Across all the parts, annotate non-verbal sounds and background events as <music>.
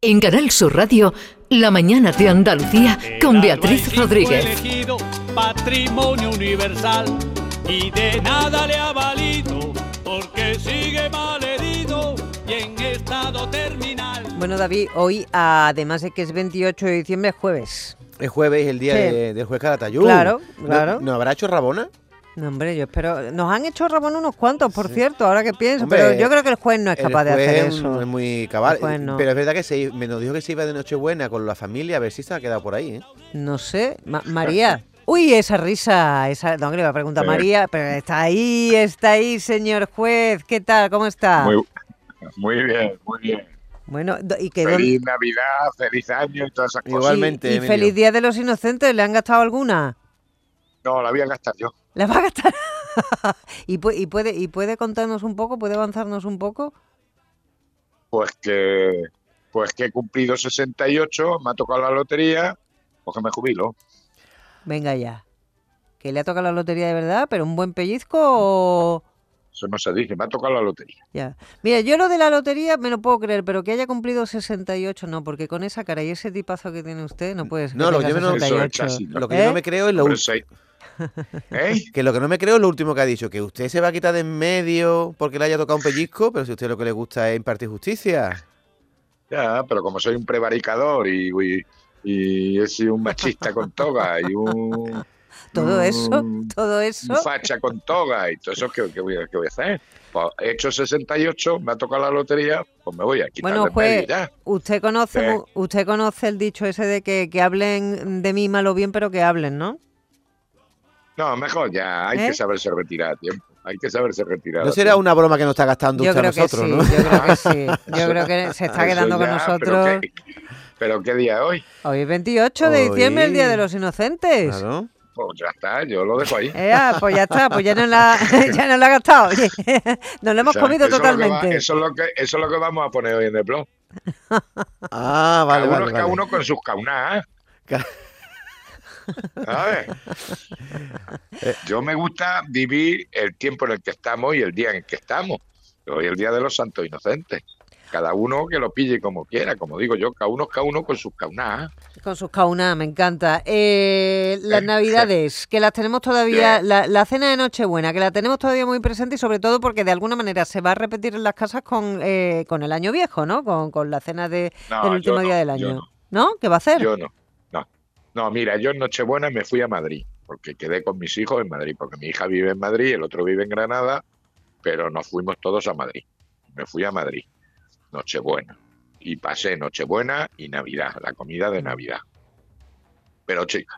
En Canal Sur Radio, La mañana de Andalucía con Beatriz Rodríguez. elegido patrimonio universal y de nada le ha valido porque sigue mal herido y en estado terminal. Bueno, David, hoy, además de que es 28 de diciembre, es jueves. Es jueves, el día Sí. de- del juez Calatayud. Claro, ¿No- claro. ¿No, habrá hecho Rabona? No, hombre, yo espero. Nos han hecho Ramón unos cuantos, por cierto, ahora que pienso, Hombre, pero yo creo que el juez no es capaz de hacer es eso. Es muy cabal. No. Pero es verdad que se, me nos dijo que se iba de Nochebuena con la familia, a ver si se ha quedado por ahí, ¿eh? No sé, Ma- María. <laughs> Uy, esa risa, esa, no, que le iba a preguntar a Sí. María, pero está ahí, está ahí, señor juez, ¿qué tal? ¿Cómo está? Muy, muy bien, muy bien. Bueno, y que Feliz Navidad, feliz año y todas esas cosas. Igualmente, y, y feliz Día de los Inocentes, ¿le han gastado alguna? No, la voy a gastar yo. ¿La va a gastar? <laughs> ¿Y, pu- y puede, ¿Y puede contarnos un poco, puede avanzarnos un poco? Pues que, pues que he cumplido 68, me ha tocado la lotería, pues que me jubilo. Venga ya. ¿Que le ha tocado la lotería de verdad? ¿Pero un buen pellizco o...? Eso no se dice, me ha tocado la lotería. Ya. Mira, yo lo de la lotería me lo puedo creer, pero que haya cumplido 68 no, porque con esa cara y ese tipazo que tiene usted no puede ser que No, lo tenga yo no- Eso es 68. así, ¿no? Lo que yo ¿Eh? no me creo es lo último. ¿Eh? <laughs> Que lo que no me creo es lo último que ha dicho, que usted se va a quitar de en medio porque le haya tocado un pellizco, pero si a usted lo que le gusta es impartir justicia. Ya, pero como soy un prevaricador y, y, y he sido un machista con toga y un, <laughs> Todo eso, todo eso. un facha con toga y todo eso, ¿qué, qué voy, a, qué voy a hacer? Pues he hecho 68, me ha tocado la lotería, pues me voy a quitar Bueno, de medio juez, ya. usted conoce, mu- usted conoce el dicho ese de que, que hablen de mí mal o bien, pero que hablen, ¿no? No, mejor ya, hay ¿Eh? que saberse retirar a tiempo. Hay que saberse retirar. No será una broma que nos está gastando Yo usted a que nosotros, sí, ¿no? yo creo que sí. <laughs> Yo creo que se está quedando con nosotros. Pero qué, pero qué día es hoy. Hoy es 28 de diciembre, el Día de los Inocentes. Claro. Pues ya está, yo lo dejo ahí. Pues ya está, pues ya no la, <laughs> ya no la ha gastado. Oye, <laughs> nos lo hemos O sea, comido eso es lo que va- totalmente. eso, es lo que, eso es lo que vamos a poner hoy en el blog. Ah, vale, cada, uno, vale, cada vale. uno con sus caunas. Ca- ¿Sabes? Yo me gusta vivir el tiempo en el que estamos y el día en el que estamos. Hoy es el Día de los Santos Inocentes. Cada uno que lo pille como quiera, como digo yo, cada uno, cada uno con sus caunas. Con sus caunas, me encanta. Eh, las navidades, que las tenemos todavía, la, la cena de Nochebuena, que la tenemos todavía muy presente y sobre todo porque de alguna manera se va a repetir en las casas con, eh, con el año viejo, ¿no? Con, con la cena de, No, del último no, día del año. no. ¿No? ¿Qué va a hacer? Yo no, no. Mira, yo en Nochebuena me fui a Madrid, porque quedé con mis hijos en Madrid, porque mi hija vive en Madrid, el otro vive en Granada, pero nos fuimos todos a Madrid. Me fui a Madrid, Nochebuena. Y pasé Nochebuena y Navidad, la comida de Navidad. Pero chica,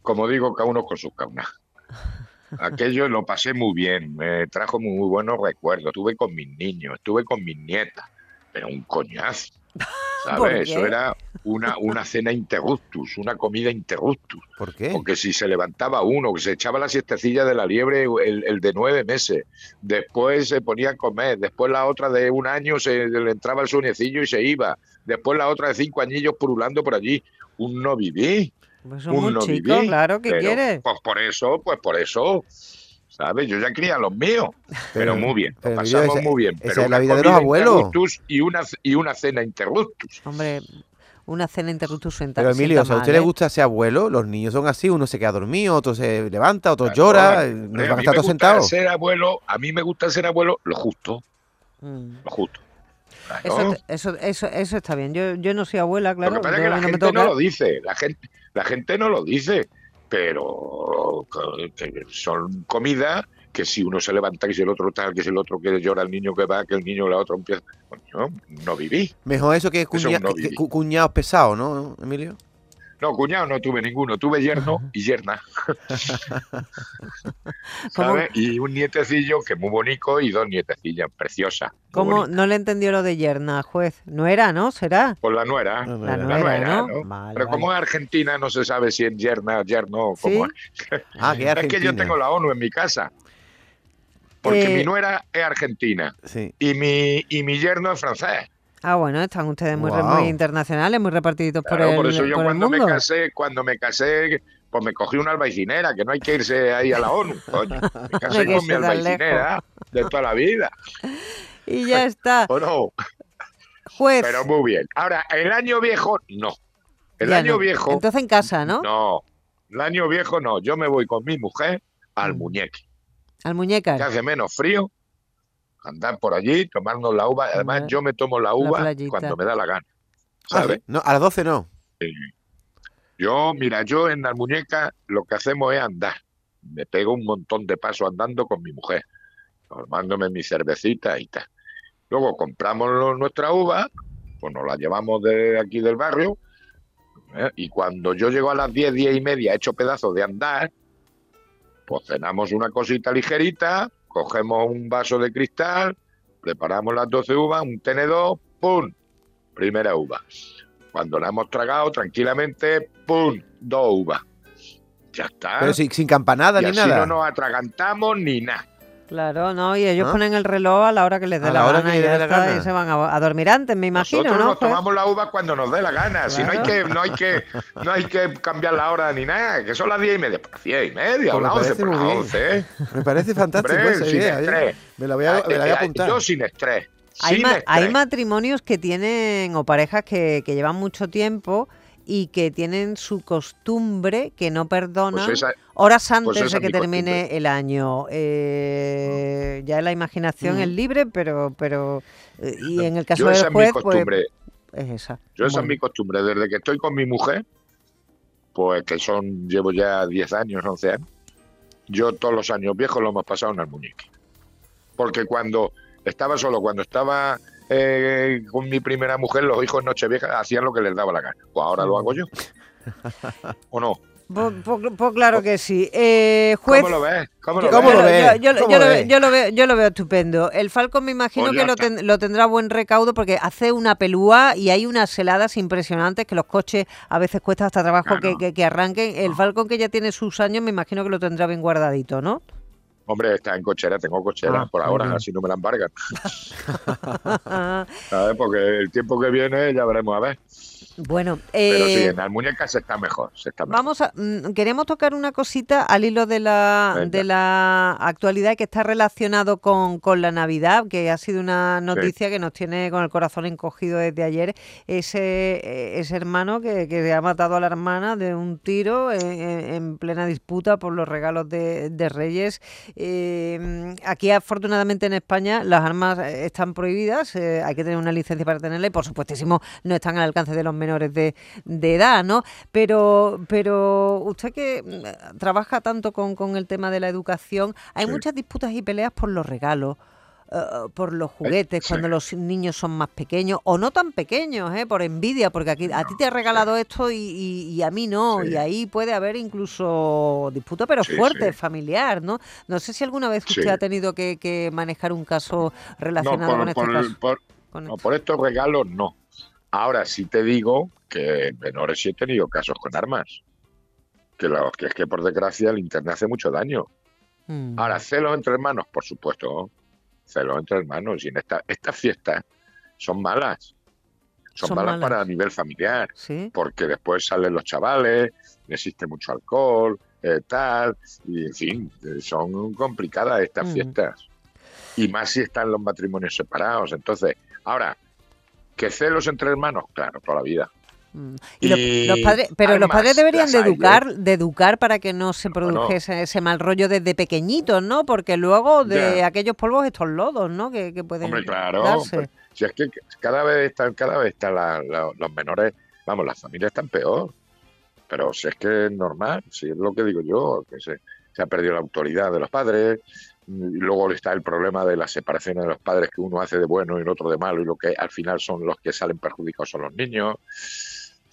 como digo, cada uno con sus caunas. Aquello lo pasé muy bien, me trajo muy, muy buenos recuerdos. Estuve con mis niños, estuve con mis nietas, pero un coñazo. ¿Por ¿Sabes? Eso era una, una cena interruptus, una comida interruptus. ¿Por qué? Porque si se levantaba uno, que se echaba la siestecilla de la liebre, el, el de nueve meses, después se ponía a comer, después la otra de un año se le entraba el sueñecillo y se iba, después la otra de cinco añillos purulando por allí. Un no viví. Pues un no viví, claro, ¿qué pero, quieres? Pues por eso, pues por eso. ¿Sabes? Yo ya cría los míos, pero, muy bien, lo pero, pasamos esa- muy bien. esa Pero es la una vida de los abuelos. Y una, y una cena interruptus. Hombre, una cena interruptus suenta Pero Emilio, sienta si a usted le ¿eh? gusta ser abuelo, los niños son así, uno se queda dormido, otro se levanta, otro Claro, llora, hombre, nos a van a estar todos sentados. ser abuelo, a mí me gusta ser abuelo lo justo, Mm. lo justo. Claro. Eso, eso, eso, eso está bien. Yo, yo no soy abuela, claro. lo que pasa es yo que la no gente no lo dice, la gente, la gente no lo dice, pero que- son comidas que si uno se levanta, que si el otro tal, que si el otro que llora el niño que va, que el niño la otra empieza. No viví. Mejor eso que, Eso cuña- no que- cuñados pesados, ¿no, Emilio? No, cuñado no tuve ninguno, tuve yerno y yerna. <laughs> ¿sabes? Y un nietecillo que es muy bonito y dos nietecillas preciosas. ¿Cómo no le entendió lo de yerna, juez? No era, ¿no? ¿Será? Por la nuera. La era. La nuera, ¿no? ¿no? Vale, Pero como vale. es Argentina, no se sabe si es yerna o yerno. o cómo ¿Sí? es. <laughs> Ah, que es que yo tengo la ONU en mi casa. Porque Eh, mi nuera es argentina Sí. y mi, y mi yerno es francés. Ah, bueno, están ustedes muy, internacionales, muy repartiditos por, Claro, el, por eso yo por cuando me casé, cuando me casé, pues me cogí una albaicinera, que no hay que irse ahí a la ONU, coño. Me casé <laughs> que con mi albaicinera de toda la vida. <laughs> Y ya está. <laughs> ¿O no? Juez. Pero muy bien. Ahora, el año viejo, no. El Ya año no. viejo, Entonces en casa, ¿no? no. El año viejo, no. Yo me voy con mi mujer al Mm. muñeque. Al Que muñeca. hace menos frío. Andar por allí, tomarnos la uva. Además, yo me tomo la uva cuando me da la gana. Ah, ¿Sabes? sí. No, a las 12 no. Yo, mira, yo en la muñeca lo que hacemos es andar. Me pego un montón de pasos andando con mi mujer, tomándome mi cervecita y tal. Luego compramos lo- nuestra uva, pues nos la llevamos de aquí del barrio, ¿eh? y cuando yo llego a las 10, 10 y media, hecho pedazos de andar, pues cenamos una cosita ligerita, cogemos un vaso de cristal, preparamos las 12 uvas, un tenedor, ¡pum! Primera uva. Cuando la hemos tragado tranquilamente, ¡pum! Dos uvas. Ya está. Pero sin, sin campanada y ni así nada. no nos atragantamos ni nada. Claro, no, y ellos ¿Ah? ponen el reloj a la hora que les dé A la, la hora gana que y les ya dé la está, gana. y se van a, a dormir antes, me imagino, Nosotros ¿no? nos tomamos la uva cuando nos dé la gana. Si no hay que, no hay que, no hay que cambiar la hora ni nada, que son las diez y media, pues las diez y media, o Pues me las once, parece por las once, ¿eh? Me parece fantástico Hombre, esa idea. estrés. Me la voy a, me la voy a apuntar. Yo sin estrés. Hay, ma- hay matrimonios que tienen, o parejas que, que llevan mucho tiempo y que tienen su costumbre que no perdonan Pues esa- horas antes esa de es que mi termine costumbre. el año. Eh, ya la imaginación es Mm. libre, pero pero y en el caso yo esa del es mi pues costumbre. es esa. Yo esa es mi costumbre. Desde que estoy con mi mujer, pues que son, llevo ya 10 años, 11 años, yo todos los años viejos lo hemos pasado en el muñeque. Porque cuando estaba solo, cuando estaba eh, con mi primera mujer, los hijos en Nochevieja hacían lo que les daba la gana. Pues ahora lo hago yo. <laughs> ¿O no? Pues, pues- pues claro que sí. Eh, juez, ¿Cómo lo ves? ¿Cómo lo Yo- ¿Cómo ves? lo yo- ves? yo- yo- ¿Cómo yo lo lo ves? veo- yo lo veo- yo lo veo estupendo. El Falcon me imagino Pues que lo, está. ten- lo tendrá buen recaudo porque hace una pelúa y hay unas heladas impresionantes que los coches a veces cuesta hasta trabajo Claro. que, que- que arranquen. El Falcon que ya tiene sus años me imagino que lo tendrá bien guardadito, ¿no? Hombre, está en cochera, tengo cochera Ah, por ahora, así no me la embargan. <laughs> ¿Sabes? Porque el tiempo que viene ya veremos a ver. bueno, Pero sí, eh, en las muñecas se está mejor. Se está mejor. Vamos a, mm, queremos tocar una cosita al hilo de la, Venga. de la actualidad que está relacionado con, con la Navidad, que ha sido una noticia que nos tiene con el corazón encogido desde ayer. Ese, eh, ese hermano que, que ha matado a la hermana de un tiro en, en- en plena disputa por los regalos de, de Reyes. Eh, aquí, afortunadamente, en España las armas eh, están prohibidas, eh, hay que tener una licencia para tenerla y, por supuestísimo, no están al alcance de los menores de, de edad, ¿no? Pero, pero usted que mm, trabaja tanto con, con el tema de la educación, hay Sí. muchas disputas y peleas por los regalos. Eh, por los juguetes sí. cuando los niños son más pequeños o no tan pequeños, ¿eh? por envidia, porque aquí a ti te ha regalado esto y, y- y a mí no, Sí. y ahí puede haber incluso disputa, pero Sí, fuerte, familiar, ¿no? No sé si alguna vez usted ha tenido que, que manejar un caso No, relacionado por, con este por- caso. por- con no, esto. por estos regalos no. Ahora sí te digo que en menores sí he tenido casos con armas. Que, los, que es que por desgracia el internet hace mucho daño. Mm. Ahora, celos entre hermanos, por supuesto. Celos entre hermanos. Y en esta, estas fiestas son malas. Son, Son malas, malas. para a nivel familiar. ¿Sí? Porque después salen los chavales, existe mucho alcohol, eh, tal. Y en fin, eh, son complicadas estas Mm. fiestas. Y más si están los matrimonios separados. Entonces, ahora, ¿que celos entre hermanos? Claro, toda la vida. Mm. Y los- Y los padres, pero los padres deberían de hay, ¿eh? educar, de educar para que no se Bueno. produjese ese mal rollo desde pequeñitos, ¿no? Porque luego de Ya. aquellos polvos estos lodos, ¿no? Que, que pueden Hombre, claro. darse. si es que cada vez están, cada vez están la- la- los menores, vamos, las familias están peor. Pero si es que es normal, si es lo que digo yo, que se, se ha perdido la autoridad de los padres, y luego está el problema de la separación de los padres que uno hace de bueno y el otro de malo, y lo que al final son los que salen perjudicados son los niños.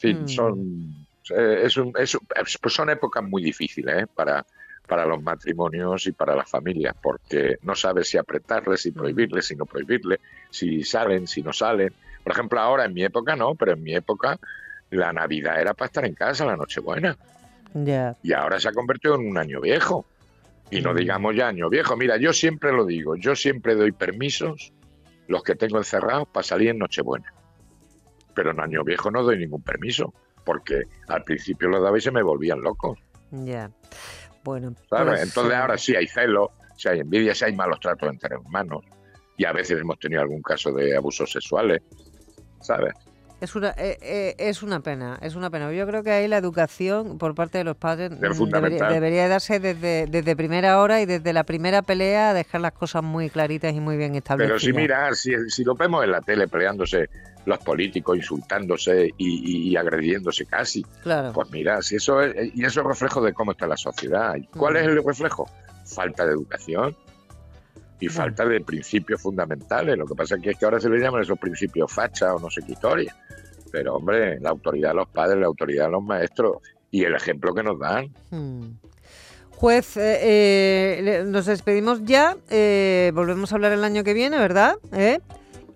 Fin, Mm. son, eh, es un- es pues son épocas muy difíciles ¿eh? para, para los matrimonios y para las familias, porque no sabes si apretarles, si prohibirles, si no prohibirles, si salen, si no salen. Por ejemplo, ahora en mi época no, pero en mi época la Navidad era para estar en casa, la Nochebuena. Ya. Y ahora se ha convertido en un año viejo. Y no Mm. digamos ya año viejo. Mira, yo siempre lo digo, yo siempre doy permisos, los que tengo encerrados, para salir en Nochebuena. Pero en año viejo no doy ningún permiso, porque al principio lo daba y se me volvían locos. Ya. Bueno, ¿sabes? pues, Entonces eh, ahora sí hay celos, si hay envidia, si hay malos tratos entre hermanos. Y a veces hemos tenido algún caso de abusos sexuales. ¿sabes? Es una, eh, eh, es una pena, es una pena. Yo creo que ahí la educación por parte de los padres Es mm, debería, debería darse desde, desde primera hora y desde la primera pelea, dejar las cosas muy claritas y muy bien establecidas. Pero si mira, si, si lo vemos en la tele peleándose los políticos, insultándose y, agrediéndose casi, Claro. pues mira, si eso es, y eso es reflejo de cómo está la sociedad. ¿Y ¿Cuál es el reflejo? Falta de educación y falta de principios fundamentales. Lo que pasa es que ahora se le llaman esos principios facha o no sé qué historia. Pero hombre, la autoridad de los padres, la autoridad de los maestros y el ejemplo que nos dan. Hmm. Juez, eh, eh, nos despedimos ya. eh, volvemos a hablar el año que viene, ¿verdad? ¿Eh?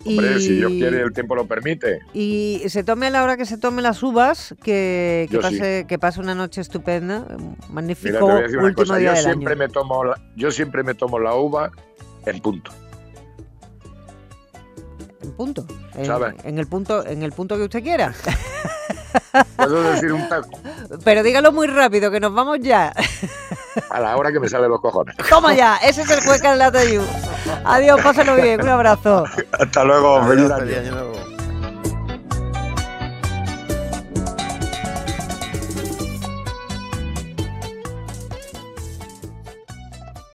Hombre, si Dios Y- quiere, el tiempo lo permite. Y se tome a la hora que se tome las uvas, que, que sí. pase, que pase una noche estupenda, un Mira, magnífico voy a decir una último cosa. día Yo del siempre, año. me tomo la, yo siempre me tomo la uva en punto. En punto. En, en el punto, en el punto que usted quiera. <laughs> Puedo decir un taco Pero dígalo muy rápido, que nos vamos ya. a la hora que me salen los cojones. Toma ya, ese es el juez Carlata Yu. Adiós, pásenlo bien, un abrazo. Hasta luego, feliz Adiós, año. feliz año nuevo.